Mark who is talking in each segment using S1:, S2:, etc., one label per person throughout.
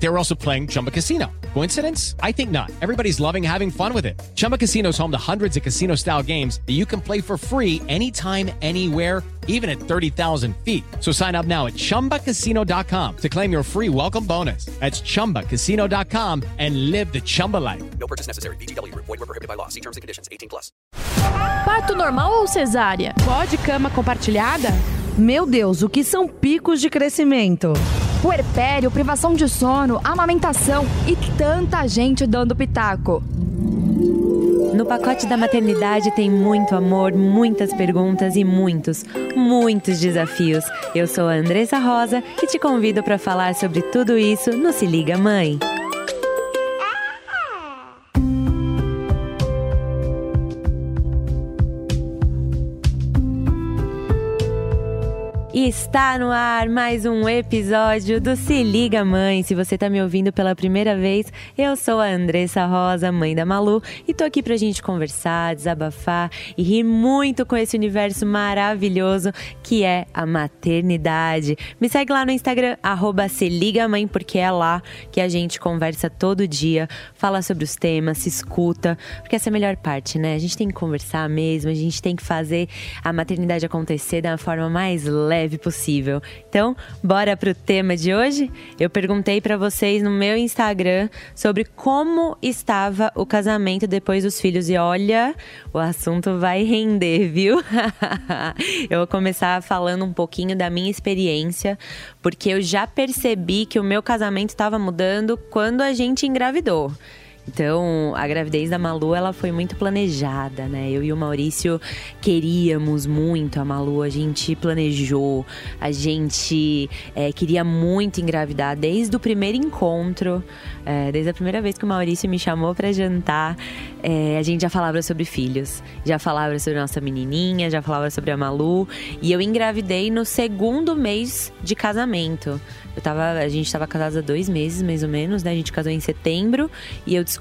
S1: They were also playing Chumba Casino. Coincidence? I think not. Everybody's loving having fun with it. Chumba Casino is home to hundreds of casino style games that you can play for free anytime, anywhere, even at 30,000 feet. So sign up now at chumbacasino.com to claim your free welcome bonus. That's chumbacasino.com and live the Chumba life.
S2: No purchase necessary. VGW Group. Void were prohibited by law. See terms and conditions. 18 plus.
S3: Parto normal ou cesárea?
S4: Pode cama compartilhada?
S5: Meu Deus, o que são picos de crescimento?
S3: Puerpério, privação de sono, amamentação e tanta gente dando pitaco.
S6: No pacote da maternidade tem muito amor, muitas perguntas e muitos, muitos desafios. Eu sou a Andressa Rosa e te convido para falar sobre tudo isso no Se Liga Mãe. Está no ar mais um episódio do Se Liga Mãe. Se você está me ouvindo pela primeira vez, eu sou a Andressa Rosa, mãe da Malu, e tô aqui pra gente conversar, desabafar e rir muito com esse universo maravilhoso que é a maternidade. Me segue lá no Instagram, arroba Se Liga Mãe, porque é lá que a gente conversa todo dia, fala sobre os temas, se escuta, porque essa é a melhor parte, né? A gente tem que conversar mesmo, a gente tem que fazer a maternidade acontecer da forma mais leve leve possível. Então, bora pro tema de hoje? Eu perguntei para vocês no meu Instagram sobre como estava o casamento depois dos filhos e olha, o assunto vai render, viu? eu vou começar falando um pouquinho da minha experiência, porque eu já percebi que o meu casamento estava mudando quando a gente engravidou. Então, a gravidez da Malu, ela foi muito planejada, né? Eu e o Maurício queríamos muito a Malu, a gente planejou, a gente é, queria muito engravidar desde o primeiro encontro, é, desde a primeira vez que o Maurício me chamou para jantar, é, a gente já falava sobre filhos, já falava sobre nossa menininha, já falava sobre a Malu, e eu engravidei no segundo mês de casamento. Eu tava, a gente estava casados há dois meses, mais ou menos, né? A gente casou em setembro e eu descobri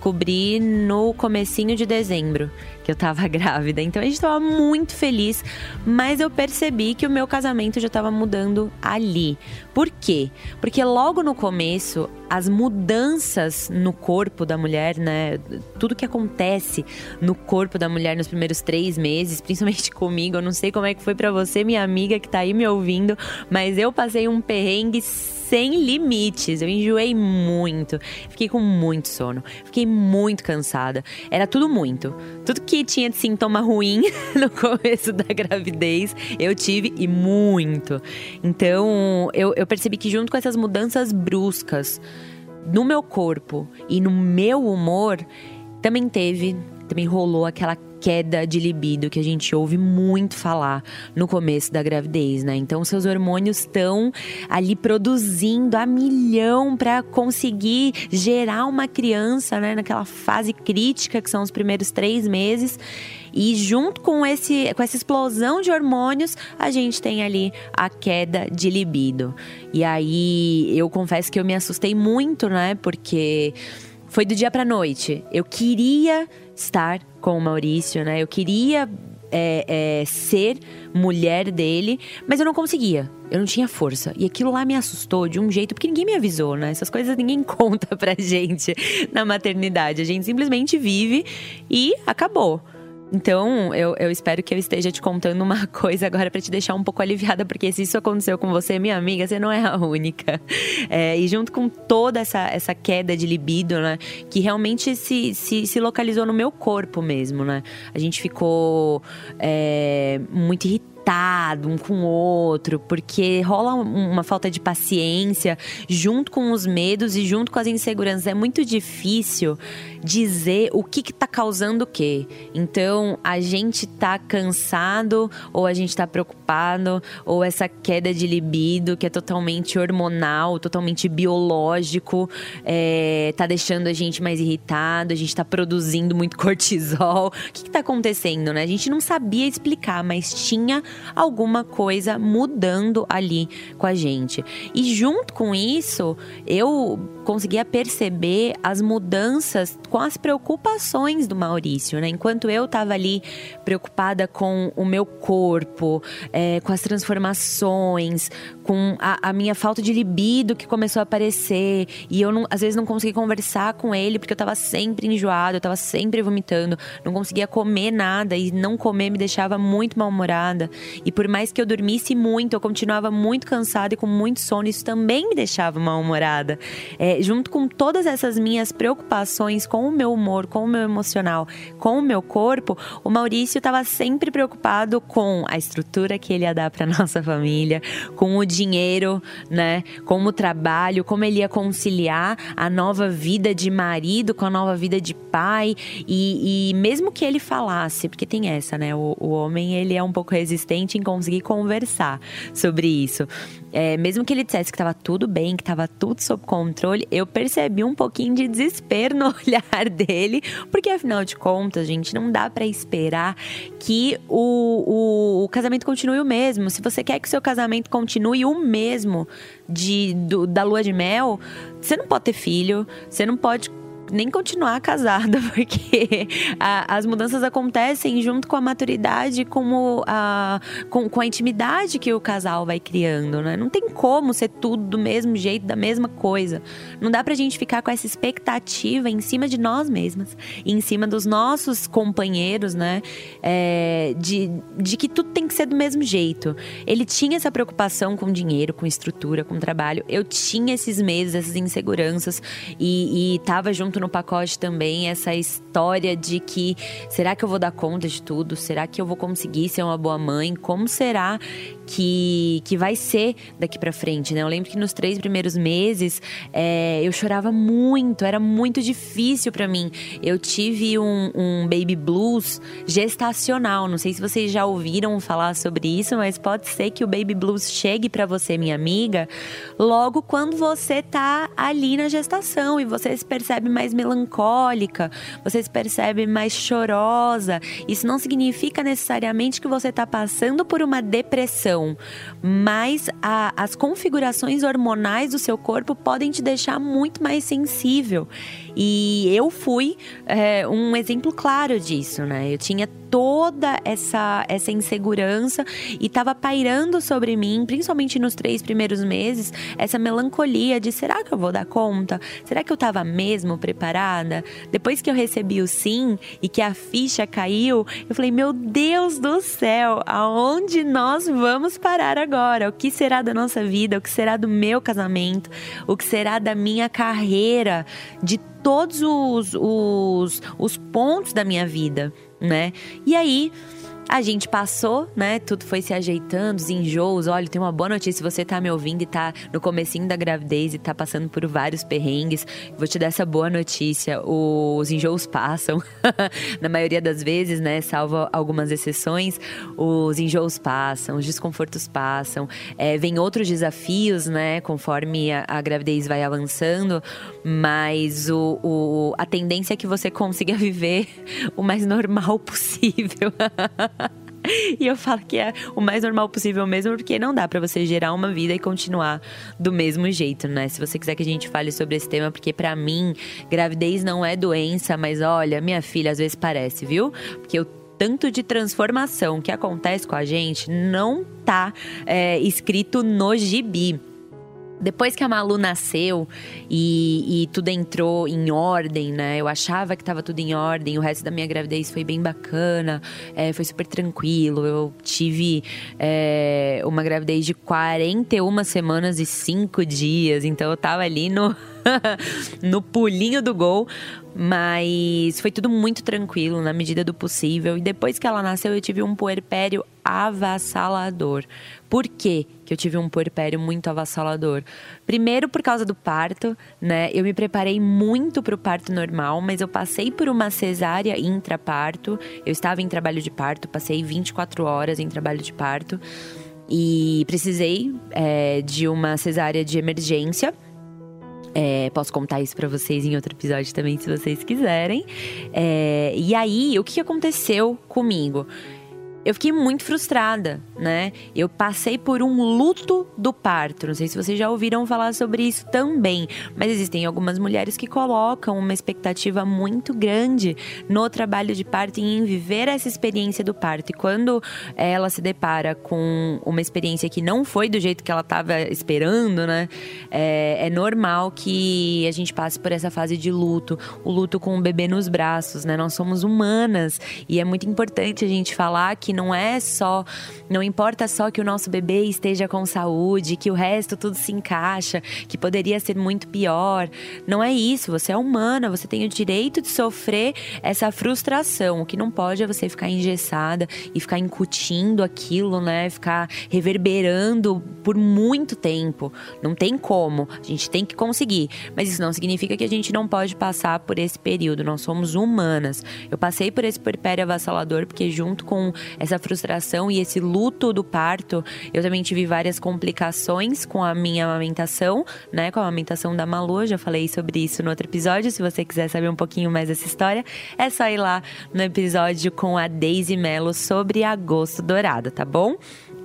S6: no comecinho de dezembro que eu tava grávida. Então a gente tava muito feliz, mas eu percebi que o meu casamento já tava mudando ali. Por quê? Porque logo no começo, as mudanças no corpo da mulher, né? Tudo que acontece no corpo da mulher nos primeiros três meses, principalmente comigo, eu não sei como é que foi para você, minha amiga que tá aí me ouvindo, mas eu passei um perrengue sem limites. Eu enjoei muito. Fiquei com muito sono. Fiquei muito cansada. Era tudo muito. Tudo que tinha de sintoma ruim no começo da gravidez, eu tive e muito. Então, eu, eu percebi que junto com essas mudanças bruscas no meu corpo e no meu humor, também teve, também rolou aquela queda de libido que a gente ouve muito falar no começo da gravidez, né? Então, seus hormônios estão ali produzindo a milhão para conseguir gerar uma criança, né? Naquela fase crítica que são os primeiros três meses. E junto com, esse, com essa explosão de hormônios, a gente tem ali a queda de libido. E aí, eu confesso que eu me assustei muito, né? Porque foi do dia pra noite. Eu queria estar com o Maurício, né? Eu queria é, é, ser mulher dele, mas eu não conseguia. Eu não tinha força. E aquilo lá me assustou de um jeito, porque ninguém me avisou, né? Essas coisas ninguém conta pra gente na maternidade. A gente simplesmente vive e acabou. Então, eu, eu espero que eu esteja te contando uma coisa agora para te deixar um pouco aliviada, porque se isso aconteceu com você, minha amiga, você não é a única. É, e junto com toda essa, essa queda de libido, né, que realmente se, se, se localizou no meu corpo mesmo, né? A gente ficou é, muito irritado um com o outro, porque rola uma falta de paciência junto com os medos e junto com as inseguranças. É muito difícil dizer o que, que tá causando o quê. Então, a gente tá cansado ou a gente tá preocupado, ou essa queda de libido que é totalmente hormonal, totalmente biológico, é, tá deixando a gente mais irritado, a gente tá produzindo muito cortisol. O que, que tá acontecendo, né? A gente não sabia explicar, mas tinha alguma coisa mudando ali com a gente. E junto com isso, eu conseguia perceber as mudanças com as preocupações do Maurício, né? Enquanto eu estava ali preocupada com o meu corpo, é, com as transformações, com a, a, minha falta de libido que começou a aparecer, e eu não, às vezes não conseguia conversar com ele porque eu estava sempre enjoada, eu estava sempre vomitando, não conseguia comer nada e não comer me deixava muito mal-humorada. E por mais que eu dormisse muito, eu continuava muito cansada e com muito sono, isso também me deixava mal-humorada. É, junto com todas essas minhas preocupações com o meu humor, com o meu emocional, com o meu corpo, o Maurício estava sempre preocupado com a estrutura que ele ia dar para nossa família, com o dinheiro, né, com o trabalho, como ele ia conciliar a nova vida de marido com a nova vida de pai e, e mesmo que ele falasse, porque tem essa, né, o, o homem ele é um pouco resistente em conseguir conversar sobre isso. É, mesmo que ele dissesse que estava tudo bem, que estava tudo sob controle, eu percebi um pouquinho de desespero no olhar dele, porque afinal de contas, gente, não dá para esperar que o, o, o, casamento continue o mesmo. Se você quer que seu casamento continue o mesmo de, do, da lua de mel, você não pode ter filho, você não pode nem continuar casada, porque a, as mudanças acontecem junto com a maturidade, com, a, com, com, a intimidade que o casal vai criando, né? Não tem como ser tudo do mesmo jeito, da mesma coisa. Não dá pra gente ficar com essa expectativa em cima de nós mesmas, em cima dos nossos companheiros, né? É, de, de que tudo tem que ser do mesmo jeito. Ele tinha essa preocupação com dinheiro, com estrutura, com trabalho. Eu tinha esses medos, essas inseguranças e, e tava junto junto no pacote também essa história de que será que eu vou dar conta de tudo? Será que eu vou conseguir ser uma boa mãe? Como será que, que vai ser daqui para frente, né? Eu lembro que nos três primeiros meses é, eu chorava muito, era muito difícil para mim. Eu tive um, um baby blues gestacional. Não sei se vocês já ouviram falar sobre isso, mas pode ser que o baby blues chegue para você, minha amiga, logo quando você tá ali na gestação e você se percebe mais melancólica, você se percebe mais chorosa. Isso não significa necessariamente que você tá passando por uma depressão mas a, as configurações hormonais do seu corpo podem te deixar muito mais sensível. E eu fui é, um exemplo claro disso, né? Eu tinha toda essa, essa insegurança e estava pairando sobre mim, principalmente nos três primeiros meses, essa melancolia de será que eu vou dar conta? Será que eu estava mesmo preparada? Depois que eu recebi o sim e que a ficha caiu, eu falei: meu Deus do céu, aonde nós vamos parar agora? O que será da nossa vida? O que será do meu casamento? O que será da minha carreira? De todos os, os, os pontos da minha vida né? E aí a gente passou, né? Tudo foi se ajeitando, os enjoos. Olha, tem uma boa notícia. Se você tá me ouvindo e tá no comecinho da gravidez e tá passando por vários perrengues, vou te dar essa boa notícia. Os enjoos passam. Na maioria das vezes, né? Salvo algumas exceções, os enjoos passam, os desconfortos passam. É, vem outros desafios, né? Conforme a, a gravidez vai avançando. Mas o, o, a tendência é que você consiga viver o mais normal possível. e eu falo que é o mais normal possível mesmo, porque não dá para você gerar uma vida e continuar do mesmo jeito, né? Se você quiser que a gente fale sobre esse tema, porque para mim, gravidez não é doença, mas olha, minha filha, às vezes parece, viu? Porque eu tanto de transformação que acontece com a gente não tá é, escrito no gibi. Depois que a Malu nasceu e, e, tudo entrou em ordem, né? Eu achava que estava tudo em ordem. O resto da minha gravidez foi bem bacana, é, foi super tranquilo. Eu tive é, uma gravidez de 41 semanas e 5 dias, então eu tava ali no, no pulinho do gol. Mas foi tudo muito tranquilo, na medida do possível. E depois que ela nasceu, eu tive um puerpério avassalador. Por quê que eu tive um puerpério muito avassalador? Primeiro, por causa do parto, né? Eu me preparei muito para o parto normal, mas eu passei por uma cesárea intraparto. Eu estava em trabalho de parto, passei 24 horas em trabalho de parto. E precisei é, de uma cesárea de emergência é, posso contar isso para vocês em outro episódio também, se vocês quiserem. É, e aí, o que aconteceu comigo? Eu fiquei muito frustrada, né? Eu passei por um luto do parto. Não sei se vocês já ouviram falar sobre isso também, mas existem algumas mulheres que colocam uma expectativa muito grande no trabalho de parto e em viver essa experiência do parto. E quando ela se depara com uma experiência que não foi do jeito que ela estava esperando, né? É, é normal que a gente passe por essa fase de luto, o luto com o bebê nos braços, né? Nós somos humanas e é muito importante a gente falar que não é só, não importa só que o nosso bebê esteja com saúde, que o resto tudo se encaixa, que poderia ser muito pior. Não é isso, você é humana, você tem o direito de sofrer essa frustração. O que não pode é você ficar engessada e ficar incutindo aquilo, né? Ficar reverberando por muito tempo. Não tem como. A gente tem que conseguir. Mas isso não significa que a gente não pode passar por esse período. Nós somos humanas. Eu passei por esse puerpério avassalador porque junto com essa frustração e esse luto do parto, eu também tive várias complicações com a minha amamentação, né? Com a amamentação da Malu, já falei sobre isso no outro episódio. Se você quiser saber um pouquinho mais dessa história, é só ir lá no episódio com a Daisy Mello sobre agosto dourado, tá bom?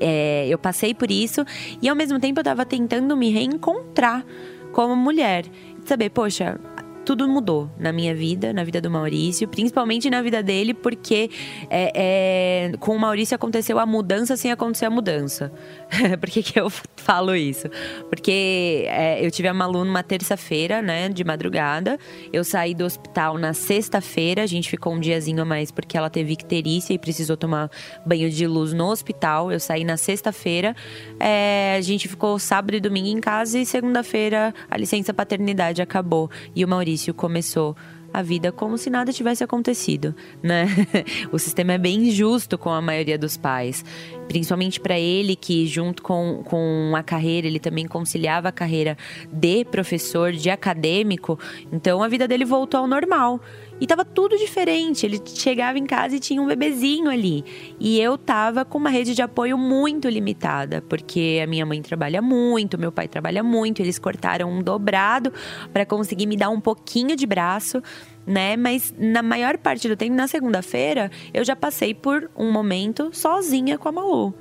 S6: É, eu passei por isso e ao mesmo tempo eu tava tentando me reencontrar como mulher. Saber, poxa, tudo mudou na minha vida, na vida do Maurício, principalmente na vida dele, porque é, é, com o Maurício aconteceu a mudança sem acontecer a mudança. Por que, que eu falo isso? Porque é, eu tive a Malu numa terça-feira, né, de madrugada. Eu saí do hospital na sexta-feira, a gente ficou um diazinho a mais porque ela teve icterícia e precisou tomar banho de luz no hospital. Eu saí na sexta-feira, é, a gente ficou sábado e domingo em casa e segunda-feira a licença paternidade acabou. E o Maurício começou a vida como se nada tivesse acontecido, né? o sistema é bem injusto com a maioria dos pais, principalmente para ele que junto com, com a carreira ele também conciliava a carreira de professor, de acadêmico, então a vida dele voltou ao normal. E tava tudo diferente. Ele chegava em casa e tinha um bebezinho ali. E eu tava com uma rede de apoio muito limitada, porque a minha mãe trabalha muito, meu pai trabalha muito, eles cortaram um dobrado para conseguir me dar um pouquinho de braço né? Mas na maior parte do tempo, na segunda-feira, eu já passei por um momento sozinha com a Malu.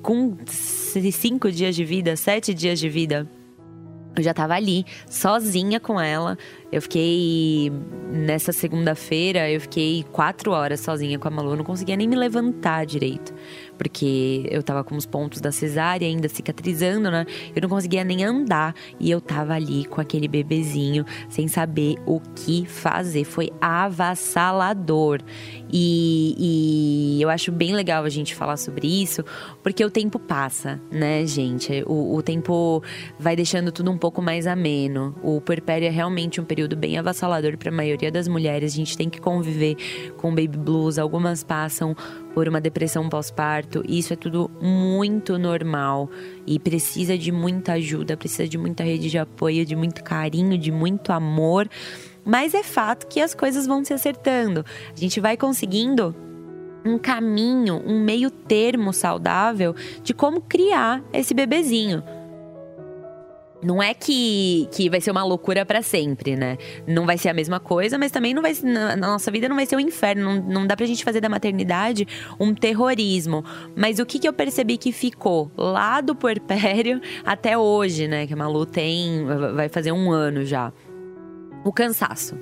S6: Com cinco dias de vida, sete dias de vida. Eu já tava ali, sozinha com ela, eu fiquei. Nessa segunda-feira, eu fiquei quatro horas sozinha com a Malu. Eu não conseguia nem me levantar direito. Porque eu tava com os pontos da cesárea ainda cicatrizando, né? Eu não conseguia nem andar. E eu tava ali com aquele bebezinho, sem saber o que fazer. Foi avassalador. E, e eu acho bem legal a gente falar sobre isso, porque o tempo passa, né, gente? O, o tempo vai deixando tudo um pouco mais ameno. O puerpério é realmente um período período bem avassalador para a maioria das mulheres. A gente tem que conviver com baby blues. Algumas passam por uma depressão pós-parto. Isso é tudo muito normal e precisa de muita ajuda, precisa de muita rede de apoio, de muito carinho, de muito amor. Mas é fato que as coisas vão se acertando. A gente vai conseguindo um caminho, um meio termo saudável de como criar esse bebezinho. Não é que, que vai ser uma loucura para sempre, né? Não vai ser a mesma coisa, mas também não vai na nossa vida não vai ser um inferno. Não, não dá pra gente fazer da maternidade um terrorismo. Mas o que, que eu percebi que ficou lá do puerpério até hoje, né? Que a Malu tem. vai fazer um ano já. O cansaço,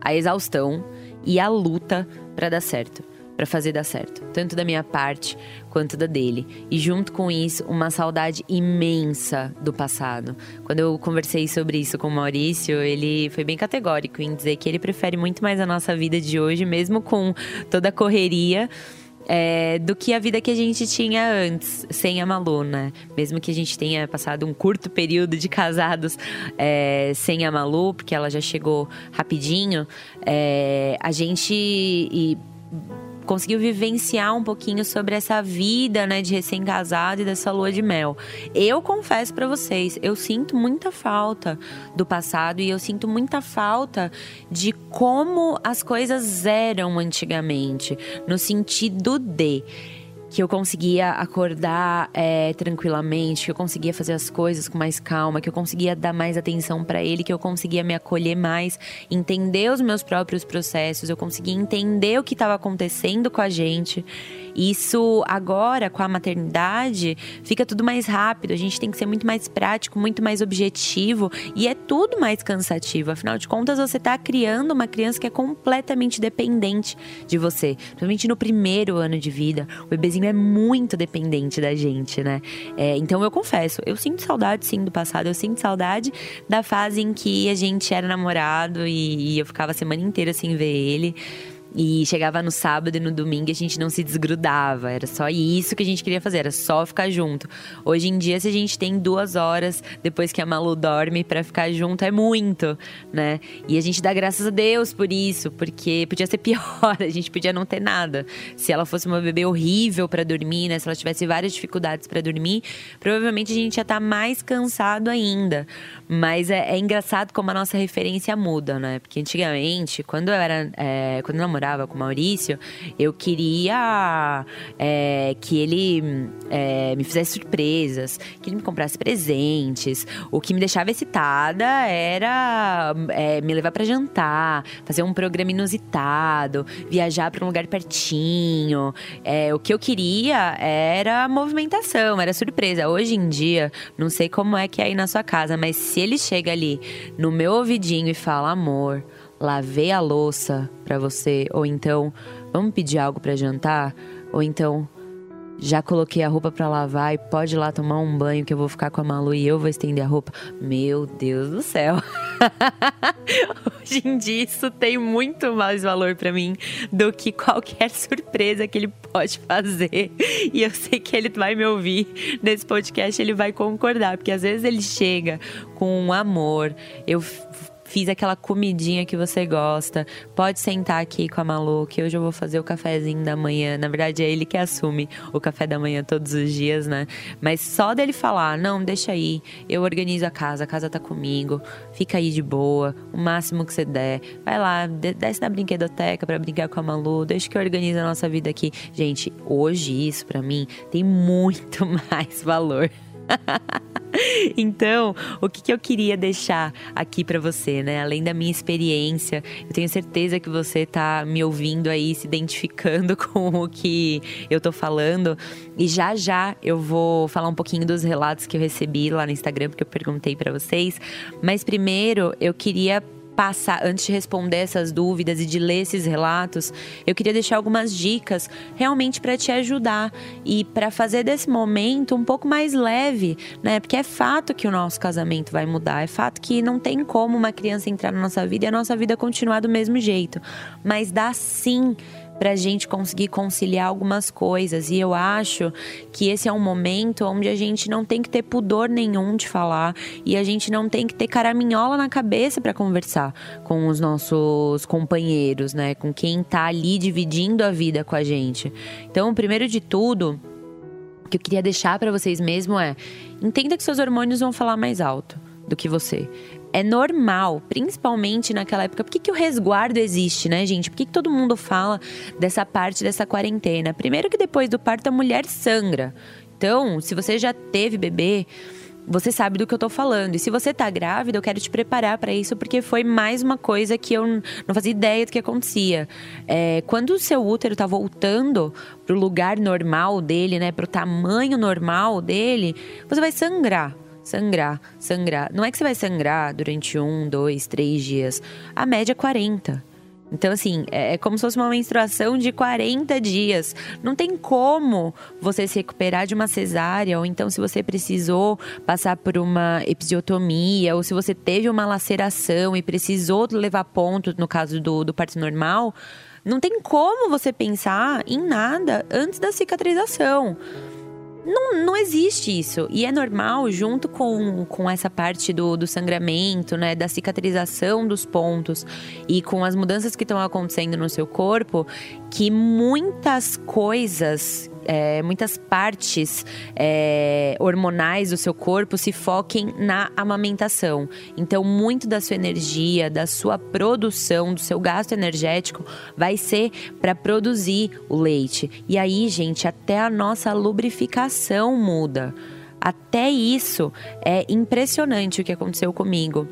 S6: a exaustão e a luta para dar certo para fazer dar certo, tanto da minha parte quanto da dele. E junto com isso, uma saudade imensa do passado. Quando eu conversei sobre isso com o Maurício, ele foi bem categórico em dizer que ele prefere muito mais a nossa vida de hoje, mesmo com toda a correria. É, do que a vida que a gente tinha antes, sem a Malu, né? Mesmo que a gente tenha passado um curto período de casados é, sem a Malu, porque ela já chegou rapidinho, é, a gente. E, conseguiu vivenciar um pouquinho sobre essa vida, né, de recém-casado e dessa lua de mel. Eu confesso para vocês, eu sinto muita falta do passado e eu sinto muita falta de como as coisas eram antigamente, no sentido de que eu conseguia acordar é, tranquilamente, que eu conseguia fazer as coisas com mais calma, que eu conseguia dar mais atenção para ele, que eu conseguia me acolher mais, entender os meus próprios processos, eu conseguia entender o que estava acontecendo com a gente. Isso agora, com a maternidade, fica tudo mais rápido. A gente tem que ser muito mais prático, muito mais objetivo e é tudo mais cansativo. Afinal de contas, você está criando uma criança que é completamente dependente de você. Principalmente no primeiro ano de vida. O bebezinho é muito dependente da gente, né? É, então eu confesso, eu sinto saudade sim do passado, eu sinto saudade da fase em que a gente era namorado e, e eu ficava a semana inteira sem ver ele. E chegava no sábado e no domingo a gente não se desgrudava. Era só isso que a gente queria fazer, era só ficar junto. Hoje em dia, se a gente tem duas horas depois que a Malu dorme para ficar junto, é muito, né? E a gente dá graças a Deus por isso, porque podia ser pior, a gente podia não ter nada. Se ela fosse uma bebê horrível para dormir, né? Se ela tivesse várias dificuldades para dormir, provavelmente a gente ia estar tá mais cansado ainda. Mas é, é, engraçado como a nossa referência muda, né? Porque antigamente, quando eu era. É, quando eu com o Maurício, eu queria é, que ele é, me fizesse surpresas, que ele me comprasse presentes. O que me deixava excitada era é, me levar para jantar, fazer um programa inusitado, viajar para um lugar pertinho. É, o que eu queria era movimentação, era surpresa. Hoje em dia, não sei como é que é aí na sua casa, mas se ele chega ali no meu ouvidinho e fala: amor, lavei a louça para você, ou então, vamos pedir algo para jantar, ou então, já coloquei a roupa para lavar e pode ir lá tomar um banho que eu vou ficar com a Malu e eu vou estender a roupa. Meu Deus do céu. Hoje em dia isso tem muito mais valor para mim do que qualquer surpresa que ele pode fazer. E eu sei que ele vai me ouvir nesse podcast, ele vai concordar, porque às vezes ele chega com um amor. Eu Fiz aquela comidinha que você gosta. Pode sentar aqui com a Malu, que hoje eu vou fazer o cafezinho da manhã. Na verdade, é ele que assume o café da manhã todos os dias, né? Mas só dele falar: não, deixa aí, eu organizo a casa, a casa tá comigo, fica aí de boa, o máximo que você der. Vai lá, desce na brinquedoteca para brincar com a Malu, deixa que eu a nossa vida aqui. Gente, hoje isso para mim tem muito mais valor. então, o que, que eu queria deixar aqui para você, né? Além da minha experiência, eu tenho certeza que você tá me ouvindo aí, se identificando com o que eu tô falando. E já já eu vou falar um pouquinho dos relatos que eu recebi lá no Instagram, porque eu perguntei para vocês. Mas primeiro, eu queria passar, antes de responder essas dúvidas e de ler esses relatos, eu queria deixar algumas dicas realmente para te ajudar e para fazer desse momento um pouco mais leve, né? Porque é fato que o nosso casamento vai mudar, é fato que não tem como uma criança entrar na nossa vida e a nossa vida continuar do mesmo jeito, mas dá sim para a gente conseguir conciliar algumas coisas. E eu acho que esse é um momento onde a gente não tem que ter pudor nenhum de falar e a gente não tem que ter caraminhola na cabeça para conversar com os nossos companheiros, né? Com quem tá ali dividindo a vida com a gente. Então, primeiro de tudo, o que eu queria deixar para vocês mesmo é: entenda que seus hormônios vão falar mais alto do que você é normal, principalmente naquela época. Por que, que o resguardo existe, né, gente? Por que, que todo mundo fala dessa parte dessa quarentena? Primeiro que depois do parto a mulher sangra. Então, se você já teve bebê, você sabe do que eu tô falando. E se você tá grávida, eu quero te preparar para isso, porque foi mais uma coisa que eu não fazia ideia do que acontecia. É, quando o seu útero tá voltando pro lugar normal dele, né, pro tamanho normal dele, você vai sangrar. Sangrar, sangrar. Não é que você vai sangrar durante um, dois, três dias. A média é 40. Então, assim, é, é como se fosse uma menstruação de 40 dias. Não tem como você se recuperar de uma cesárea, ou então se você precisou passar por uma episiotomia, ou se você teve uma laceração e precisou levar ponto, no caso do, do parto normal. Não tem como você pensar em nada antes da cicatrização. Não, não existe isso. E é normal, junto com, com essa parte do, do sangramento, né? Da cicatrização dos pontos e com as mudanças que estão acontecendo no seu corpo, que muitas coisas é, muitas partes é, hormonais do seu corpo se foquem na amamentação. Então, muito da sua energia, da sua produção, do seu gasto energético vai ser para produzir o leite. E aí, gente, até a nossa lubrificação muda. Até isso é impressionante o que aconteceu comigo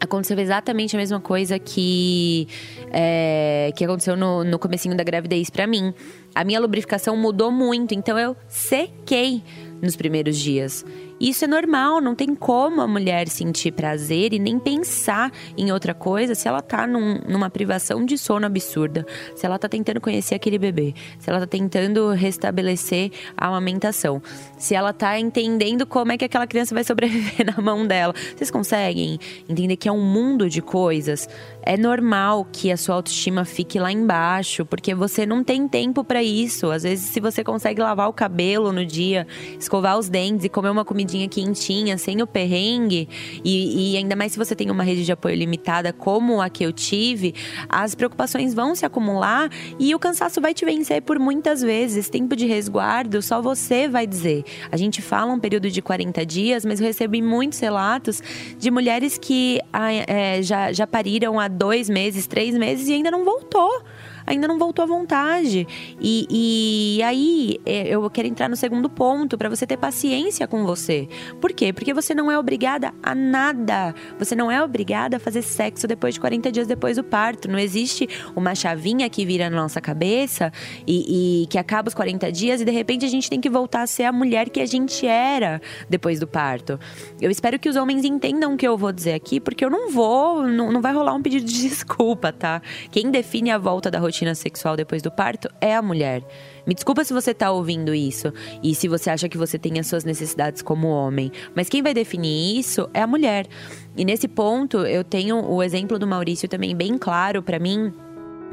S6: aconteceu exatamente a mesma coisa que é, que aconteceu no, no comecinho da gravidez para mim. A minha lubrificação mudou muito, então eu sequei nos primeiros dias. Isso é normal, não tem como a mulher sentir prazer e nem pensar em outra coisa se ela tá num, numa privação de sono absurda, se ela tá tentando conhecer aquele bebê, se ela tá tentando restabelecer a amamentação, se ela tá entendendo como é que aquela criança vai sobreviver na mão dela. Vocês conseguem entender que é um mundo de coisas? É normal que a sua autoestima fique lá embaixo, porque você não tem tempo para isso. Às vezes, se você consegue lavar o cabelo no dia, escovar os dentes e comer uma comidinha quentinha, sem o perrengue, e, e ainda mais se você tem uma rede de apoio limitada como a que eu tive, as preocupações vão se acumular e o cansaço vai te vencer por muitas vezes. Tempo de resguardo, só você vai dizer. A gente fala um período de 40 dias, mas eu recebi muitos relatos de mulheres que é, já, já pariram há dois meses, três meses e ainda não voltou ainda não voltou à vontade. E, e aí é, eu quero entrar no segundo ponto, para você ter paciência com você. Por quê? Porque você não é obrigada a nada. Você não é obrigada a fazer sexo depois de 40 dias depois do parto. Não existe uma chavinha que vira na nossa cabeça e, e que acaba os 40 dias e de repente a gente tem que voltar a ser a mulher que a gente era depois do parto. Eu espero que os homens entendam o que eu vou dizer aqui, porque eu não vou, não, não vai rolar um pedido de desculpa, tá? Quem define a volta da rotina rotina sexual depois do parto é a mulher. Me desculpa se você está ouvindo isso e se você acha que você tem as suas necessidades como homem, mas quem vai definir isso é a mulher. E nesse ponto, eu tenho o exemplo do Maurício também bem claro para mim,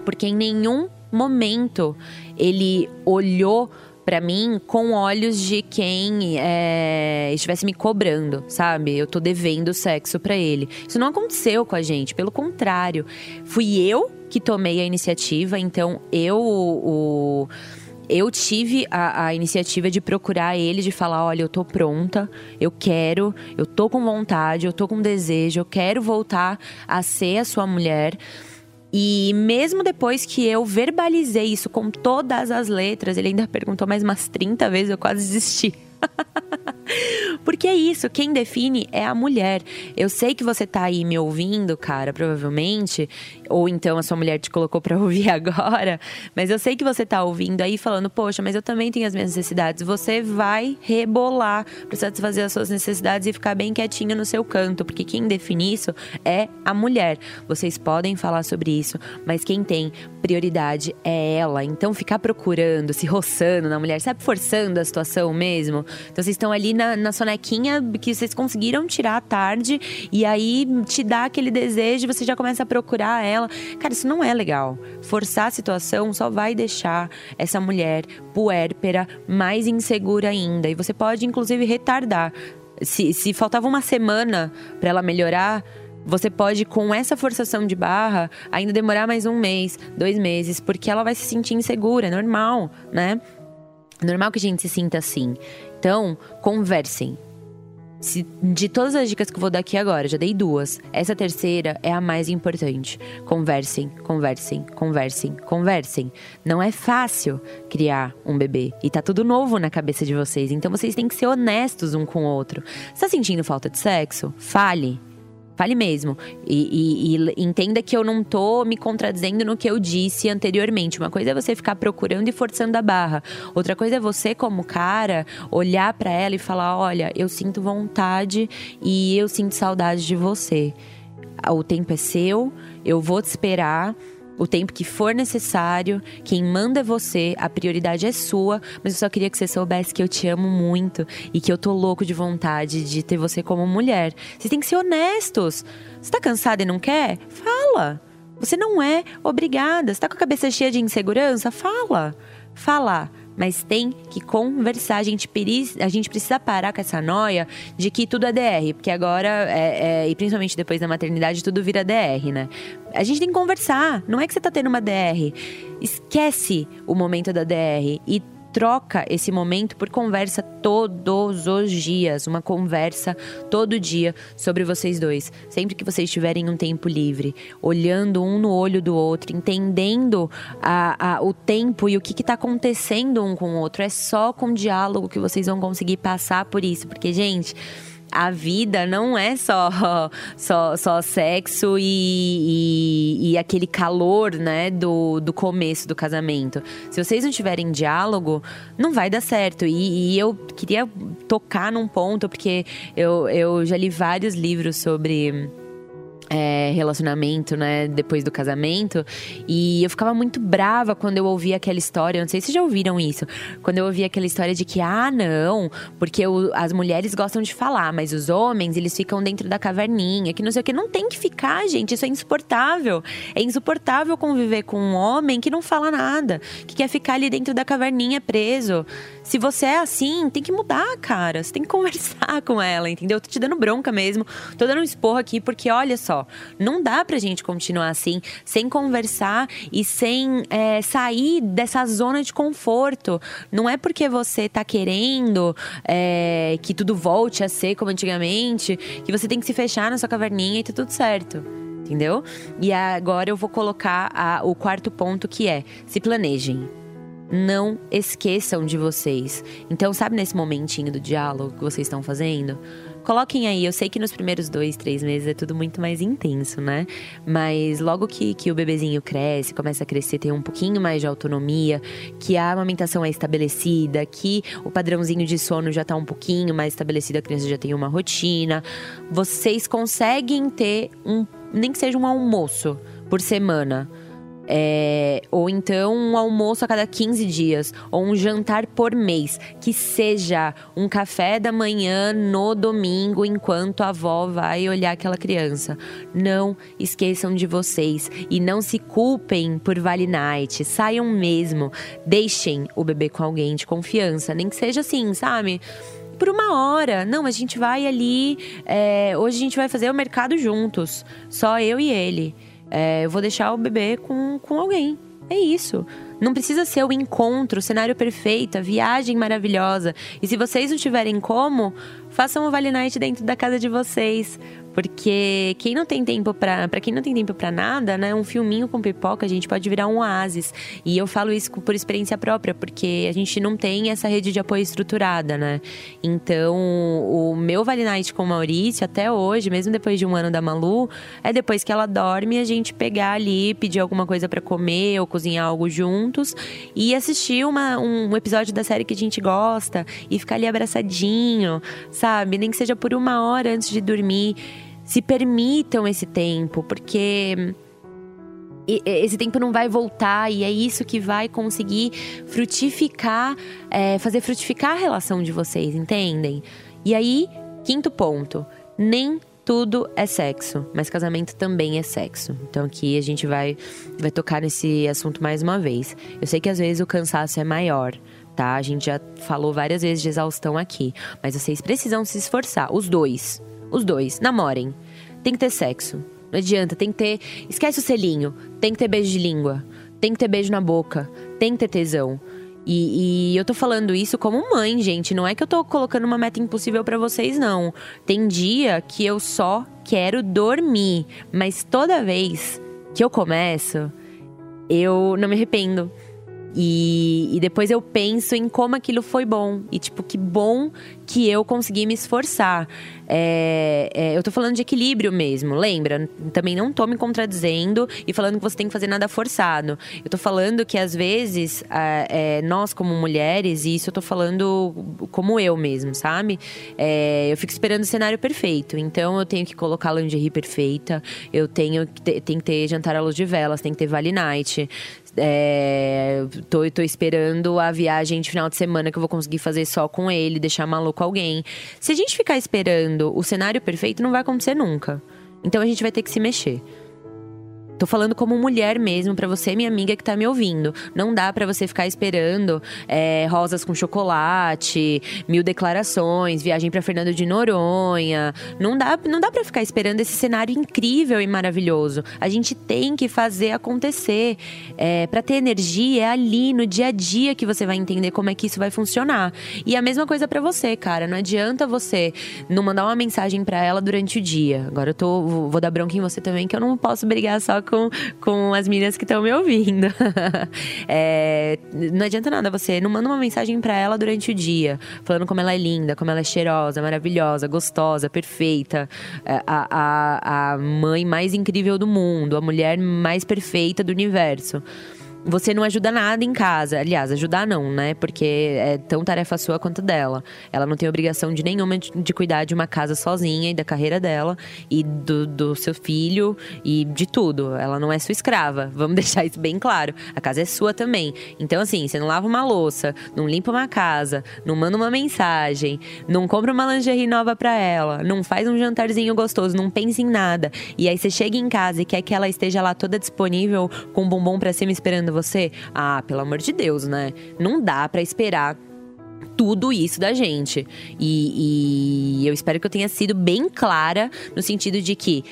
S6: porque em nenhum momento ele olhou para mim com olhos de quem é, estivesse me cobrando, sabe? Eu tô devendo sexo para ele. Isso não aconteceu com a gente, pelo contrário. Fui eu que tomei a iniciativa, então eu o, eu tive a, a, iniciativa de procurar ele, de falar: olha, eu tô pronta, eu quero, eu tô com vontade, eu tô com desejo, eu quero voltar a ser a sua mulher. E mesmo depois que eu verbalizei isso com todas as letras, ele ainda perguntou mais umas 30 vezes, eu quase desisti. Porque é isso, quem define é a mulher. Eu sei que você tá aí me ouvindo, cara, provavelmente, ou então a sua mulher te colocou para ouvir agora, mas eu sei que você tá ouvindo aí falando, poxa, mas eu também tenho as minhas necessidades. Você vai rebolar para satisfazer as suas necessidades e ficar bem quietinho no seu canto, porque quem define isso é a mulher. Vocês podem falar sobre isso, mas quem tem prioridade é ela. Então ficar procurando, se roçando na mulher, sabe, forçando a situação mesmo. Então vocês estão ali na, na sonequinha que vocês conseguiram tirar à tarde e aí te dá aquele desejo, você já começa a procurar ela. Cara, isso não é legal. Forçar a situação só vai deixar essa mulher puérpera mais insegura ainda. E você pode, inclusive, retardar. Se, se faltava uma semana para ela melhorar, você pode, com essa forçação de barra, ainda demorar mais um mês, dois meses, porque ela vai se sentir insegura, é normal, né? Normal que a gente se sinta assim. Então, conversem. Se, de todas as dicas que eu vou dar aqui agora, já dei duas. Essa terceira é a mais importante. Conversem, conversem, conversem, conversem. Não é fácil criar um bebê. E tá tudo novo na cabeça de vocês. Então vocês têm que ser honestos um com o outro. Você tá sentindo falta de sexo? Fale. Fale mesmo. E, e, e, entenda que eu não tô me contradizendo no que eu disse anteriormente. Uma coisa é você ficar procurando e forçando a barra. Outra coisa é você, como cara, olhar para ela e falar: olha, eu sinto vontade e eu sinto saudade de você. O tempo é seu, eu vou te esperar o tempo que for necessário. Quem manda é você, a prioridade é sua, mas eu só queria que você soubesse que eu te amo muito e que eu tô louco de vontade de ter você como mulher. Vocês têm que ser honestos. Você tá cansada e não quer? Fala. Você não é obrigada. Você tá com a cabeça cheia de insegurança? Fala. Fala mas tem que conversar. A gente, a gente precisa parar com essa noia de que tudo é DR, porque agora, é, é, e principalmente depois da maternidade, tudo vira DR, né? A gente tem que conversar. Não é que você tá tendo uma DR. Esquece o momento da DR e troca esse momento por conversa todos os dias, uma conversa todo dia sobre vocês dois. Sempre que vocês tiverem um tempo livre, olhando um no olho do outro, entendendo a, a, o tempo e o que está acontecendo um com o outro. É só com diálogo que vocês vão conseguir passar por isso. Porque, gente a vida não é só só, só sexo e, e, e, aquele calor, né, do, do começo do casamento. Se vocês não tiverem diálogo, não vai dar certo. E, e eu queria tocar num ponto, porque eu, eu já li vários livros sobre é, relacionamento, né, depois do casamento. E eu ficava muito brava quando eu ouvia aquela história. Não sei se já ouviram isso. Quando eu ouvia aquela história de que, ah, não, porque o, as mulheres gostam de falar, mas os homens, eles ficam dentro da caverninha, que não sei o que. Não tem que ficar, gente. Isso é insuportável. É insuportável conviver com um homem que não fala nada, que quer ficar ali dentro da caverninha preso. Se você é assim, tem que mudar, cara. Você tem que conversar com ela, entendeu? Eu tô te dando bronca mesmo. Tô dando um esporro aqui, porque olha só não dá pra gente continuar assim, sem conversar e sem é, sair dessa zona de conforto. Não é porque você tá querendo é, que tudo volte a ser como antigamente, que você tem que se fechar na sua caverninha e tá tudo certo entendeu? E agora eu vou colocar a, o quarto ponto que é: se planejem. Não esqueçam de vocês. Então, sabe nesse momentinho do diálogo que vocês estão fazendo? Coloquem aí, eu sei que nos primeiros dois, três meses é tudo muito mais intenso, né? Mas logo que, que o bebezinho cresce, começa a crescer, tem um pouquinho mais de autonomia, que a amamentação é estabelecida, que o padrãozinho de sono já tá um pouquinho mais estabelecido, a criança já tem uma rotina, vocês conseguem ter um, nem que seja um almoço por semana é, ou então um almoço a cada 15 dias, ou um jantar por mês, que seja um café da manhã no domingo enquanto a avó vai olhar aquela criança. Não esqueçam de vocês e não se culpem por Vale Night. Saiam mesmo, deixem o bebê com alguém de confiança, nem que seja assim, sabe? por uma hora. Não, a gente vai ali. É, hoje a gente vai fazer o mercado juntos. Só eu e ele. É, eu vou deixar o bebê com, com alguém. É isso. Não precisa ser o encontro, o cenário perfeito, a viagem maravilhosa. E se vocês não tiverem como, façam o Vale Night dentro da casa de vocês. Porque quem não tem tempo para, quem não tem tempo para nada, né, um filminho com pipoca, a gente pode virar um oásis. E eu falo isso por experiência própria, porque a gente não tem essa rede de apoio estruturada, né? Então, o meu Vale Night com Maurício até hoje, mesmo depois de um ano da Malu, é depois que ela dorme a gente pegar ali, pedir alguma coisa para comer ou cozinhar algo juntos e assistir uma, um episódio da série que a gente gosta e ficar ali abraçadinho, sabe? Nem que seja por uma hora antes de dormir se permitam esse tempo, porque esse tempo não vai voltar e é isso que vai conseguir frutificar, é, fazer frutificar a relação de vocês, entendem? E aí, quinto ponto, nem tudo é sexo, mas casamento também é sexo. Então aqui a gente vai, vai tocar nesse assunto mais uma vez. Eu sei que às vezes o cansaço é maior, tá? A gente já falou várias vezes de exaustão aqui, mas vocês precisam se esforçar, os dois os dois, namorem. Tem que ter sexo. Não adianta, tem que ter. Esquece o selinho. Tem que ter beijo de língua. Tem que ter beijo na boca. Tem que ter tesão. E, e, eu tô falando isso como mãe, gente. Não é que eu tô colocando uma meta impossível para vocês, não. Tem dia que eu só quero dormir. Mas toda vez que eu começo, eu não me arrependo. E, e, depois eu penso em como aquilo foi bom. E, tipo, que bom que eu consegui me esforçar. É, é, eu tô falando de equilíbrio mesmo, lembra? Também não tô me contradizendo e falando que você tem que fazer nada forçado. Eu tô falando que às vezes é, nós, como mulheres, e isso eu tô falando como eu mesmo, sabe? É, eu fico esperando o cenário perfeito. Então eu tenho que colocar lingerie perfeita, eu tenho tem que ter jantar à luz de velas, tem que ter Vale Night. É, tô, tô esperando a viagem de final de semana que eu vou conseguir fazer só com ele, deixar maluco alguém. Se a gente ficar esperando o cenário perfeito, não vai acontecer nunca. Então a gente vai ter que se mexer. Tô falando como mulher mesmo, para você, minha amiga que tá me ouvindo. Não dá para você ficar esperando é, rosas com chocolate, mil declarações, viagem para Fernando de Noronha. Não dá, não dá para ficar esperando esse cenário incrível e maravilhoso. A gente tem que fazer acontecer. É, para ter energia, é ali no dia a dia que você vai entender como é que isso vai funcionar. E a mesma coisa para você, cara. Não adianta você não mandar uma mensagem para ela durante o dia. Agora eu tô, vou dar bronca em você também, que eu não posso brigar só com, com as meninas que estão me ouvindo. é, não adianta nada você não manda uma mensagem para ela durante o dia, falando como ela é linda, como ela é cheirosa, maravilhosa, gostosa, perfeita, é, a, a, a mãe mais incrível do mundo, a mulher mais perfeita do universo você não ajuda nada em casa. Aliás, ajudar não, né? Porque é tão tarefa sua quanto dela. Ela não tem obrigação de nenhuma de cuidar de uma casa sozinha e da carreira dela e do, do seu filho e de tudo. Ela não é sua escrava. Vamos deixar isso bem claro. A casa é sua também. Então, assim, você não lava uma louça, não limpa uma casa, não manda uma mensagem, não compra uma lingerie nova pra ela, não faz um jantarzinho gostoso, não pensa em nada. E aí você chega em casa e quer que ela esteja lá toda disponível com um bombom pra cima esperando você? Ah, pelo amor de Deus, né? Não dá para esperar tudo isso da gente. E, e, eu espero que eu tenha sido bem clara no sentido de que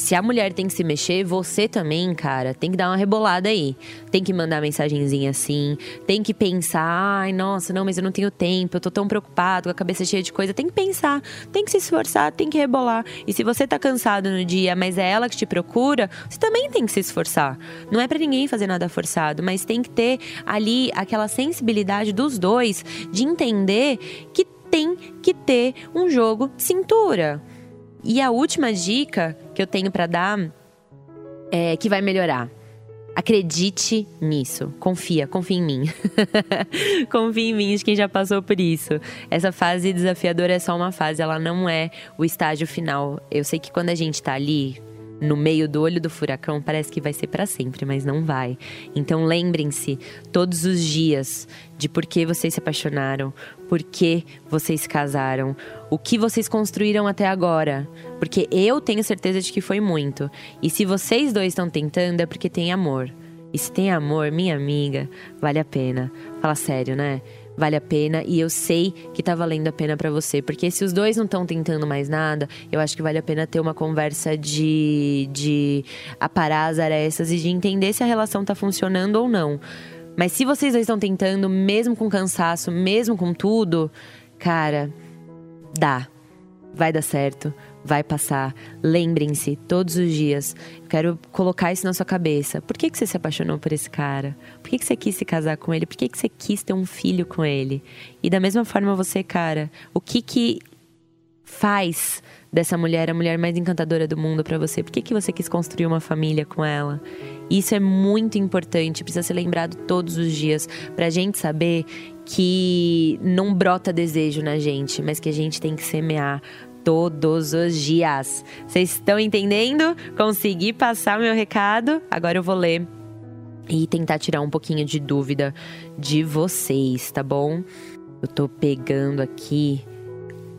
S6: se a mulher tem que se mexer, você também, cara, tem que dar uma rebolada aí. Tem que mandar mensagenzinha assim, tem que pensar, ai, nossa, não, mas eu não tenho tempo, eu tô tão preocupado, com a cabeça cheia de coisa. Tem que pensar, tem que se esforçar, tem que rebolar. E se você tá cansado no dia, mas é ela que te procura, você também tem que se esforçar. Não é para ninguém fazer nada forçado, mas tem que ter ali aquela sensibilidade dos dois de entender que tem que ter um jogo cintura. E a última dica que eu tenho para dar é que vai melhorar. Acredite nisso. Confia, confia em mim. confia em mim de quem já passou por isso. Essa fase desafiadora é só uma fase, ela não é o estágio final. Eu sei que quando a gente tá ali, no meio do olho do furacão, parece que vai ser para sempre, mas não vai. Então lembrem-se todos os dias de por que vocês se apaixonaram, por que vocês casaram, o que vocês construíram até agora. Porque eu tenho certeza de que foi muito. E se vocês dois estão tentando, é porque tem amor. E se tem amor, minha amiga, vale a pena. Fala sério, né? Vale a pena e eu sei que tá valendo a pena para você. Porque se os dois não estão tentando mais nada, eu acho que vale a pena ter uma conversa de, de aparar as arestas e de entender se a relação tá funcionando ou não. Mas se vocês dois estão tentando, mesmo com cansaço, mesmo com tudo, cara, dá. Vai dar certo vai passar. Lembrem-se todos os dias. quero colocar isso na sua cabeça. Por que, que você se apaixonou por esse cara? Por que, que você quis se casar com ele? Por que, que você quis ter um filho com ele? E da mesma forma você, cara, o que que faz dessa mulher a mulher mais encantadora do mundo para você? Por que, que você quis construir uma família com ela? Isso é muito importante, precisa ser lembrado todos os dias pra gente saber que não brota desejo na gente, mas que a gente tem que semear todos os dias. Vocês estão entendendo? Consegui passar meu recado? Agora eu vou ler e tentar tirar um pouquinho de dúvida de vocês, tá bom? Eu tô pegando aqui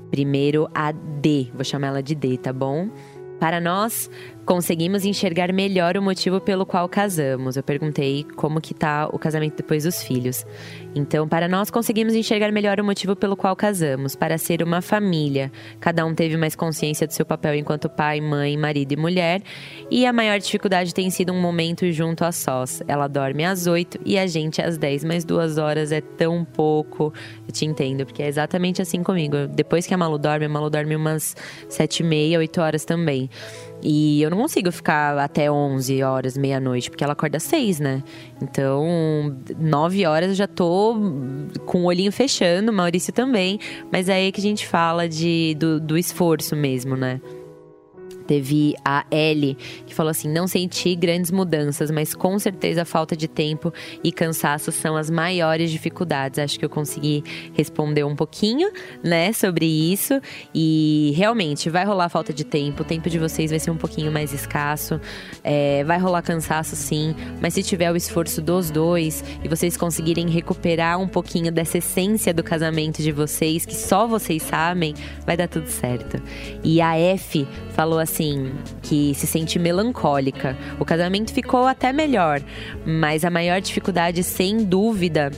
S6: primeiro a D, vou chamar ela de D, tá bom? Para nós, conseguimos enxergar melhor o motivo pelo qual casamos. Eu perguntei como que tá o casamento depois dos filhos. Então, para nós conseguimos enxergar melhor o motivo pelo qual casamos, para ser uma família. Cada um teve mais consciência do seu papel enquanto pai, mãe, marido e mulher, e a maior dificuldade tem sido um momento junto a sós. Ela dorme às oito e a gente às dez, mas duas horas é tão pouco. Eu te entendo, porque é exatamente assim comigo. Depois que a Malu dorme, a Malu dorme umas sete e meia, oito horas também. E eu não consigo ficar até 11 horas, meia-noite, porque ela acorda às 6, né? Então, 9 horas eu já tô com o olhinho fechando, Maurício também. Mas é aí que a gente fala de, do, do esforço mesmo, né? Teve a Ellie, que falou assim: não senti grandes mudanças, mas com certeza a falta de tempo e cansaço são as maiores dificuldades. Acho que eu consegui responder um pouquinho, né, sobre isso. E realmente vai rolar falta de tempo, o tempo de vocês vai ser um pouquinho mais escasso, é, vai rolar cansaço sim, mas se tiver o esforço dos dois e vocês conseguirem recuperar um pouquinho dessa essência do casamento de vocês, que só vocês sabem, vai dar tudo certo. E a F falou assim assim que se sente melancólica. O casamento ficou até melhor, mas a maior dificuldade, sem dúvida,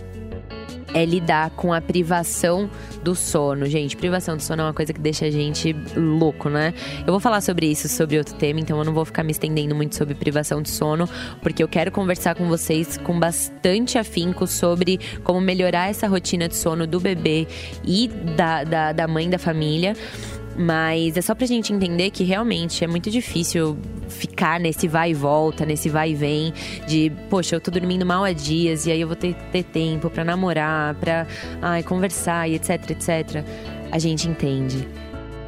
S6: é lidar com a privação do sono. Gente, privação do sono é uma coisa que deixa a gente louco, né? Eu vou falar sobre isso, sobre outro tema, então eu não vou ficar me estendendo muito sobre privação de sono, porque eu quero conversar com vocês com bastante afinco sobre como melhorar essa rotina de sono do bebê e da, da, da mãe da família. Mas é só pra gente entender que realmente é muito difícil ficar nesse vai e volta, nesse vai e vem de, poxa, eu tô dormindo mal há dias e aí eu vou ter, ter tempo para namorar, pra ai, conversar e etc, etc. A gente entende.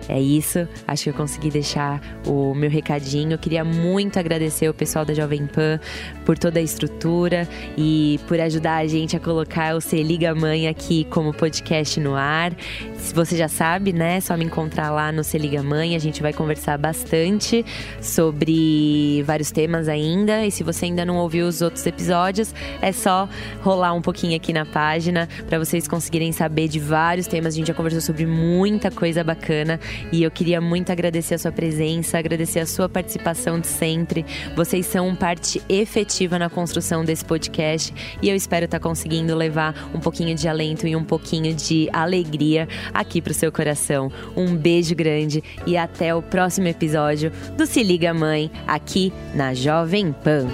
S6: É isso, acho que eu consegui deixar o meu recadinho. Eu queria muito agradecer o pessoal da Jovem Pan por toda a estrutura e por ajudar a gente a colocar o Se Liga Mãe aqui como podcast no ar. Se você já sabe, né? É só me encontrar lá no Se Liga Mãe. A gente vai conversar bastante sobre vários temas ainda. E se você ainda não ouviu os outros episódios, é só rolar um pouquinho aqui na página para vocês conseguirem saber de vários temas. A gente já conversou sobre muita coisa bacana e eu queria muito agradecer a sua presença, agradecer a sua participação de sempre. Vocês são parte efetiva na construção desse podcast e eu espero estar conseguindo levar um pouquinho de alento e um pouquinho de alegria aqui pro seu coração. Um beijo grande e até o próximo episódio do Se Liga Mãe aqui na Jovem Pan.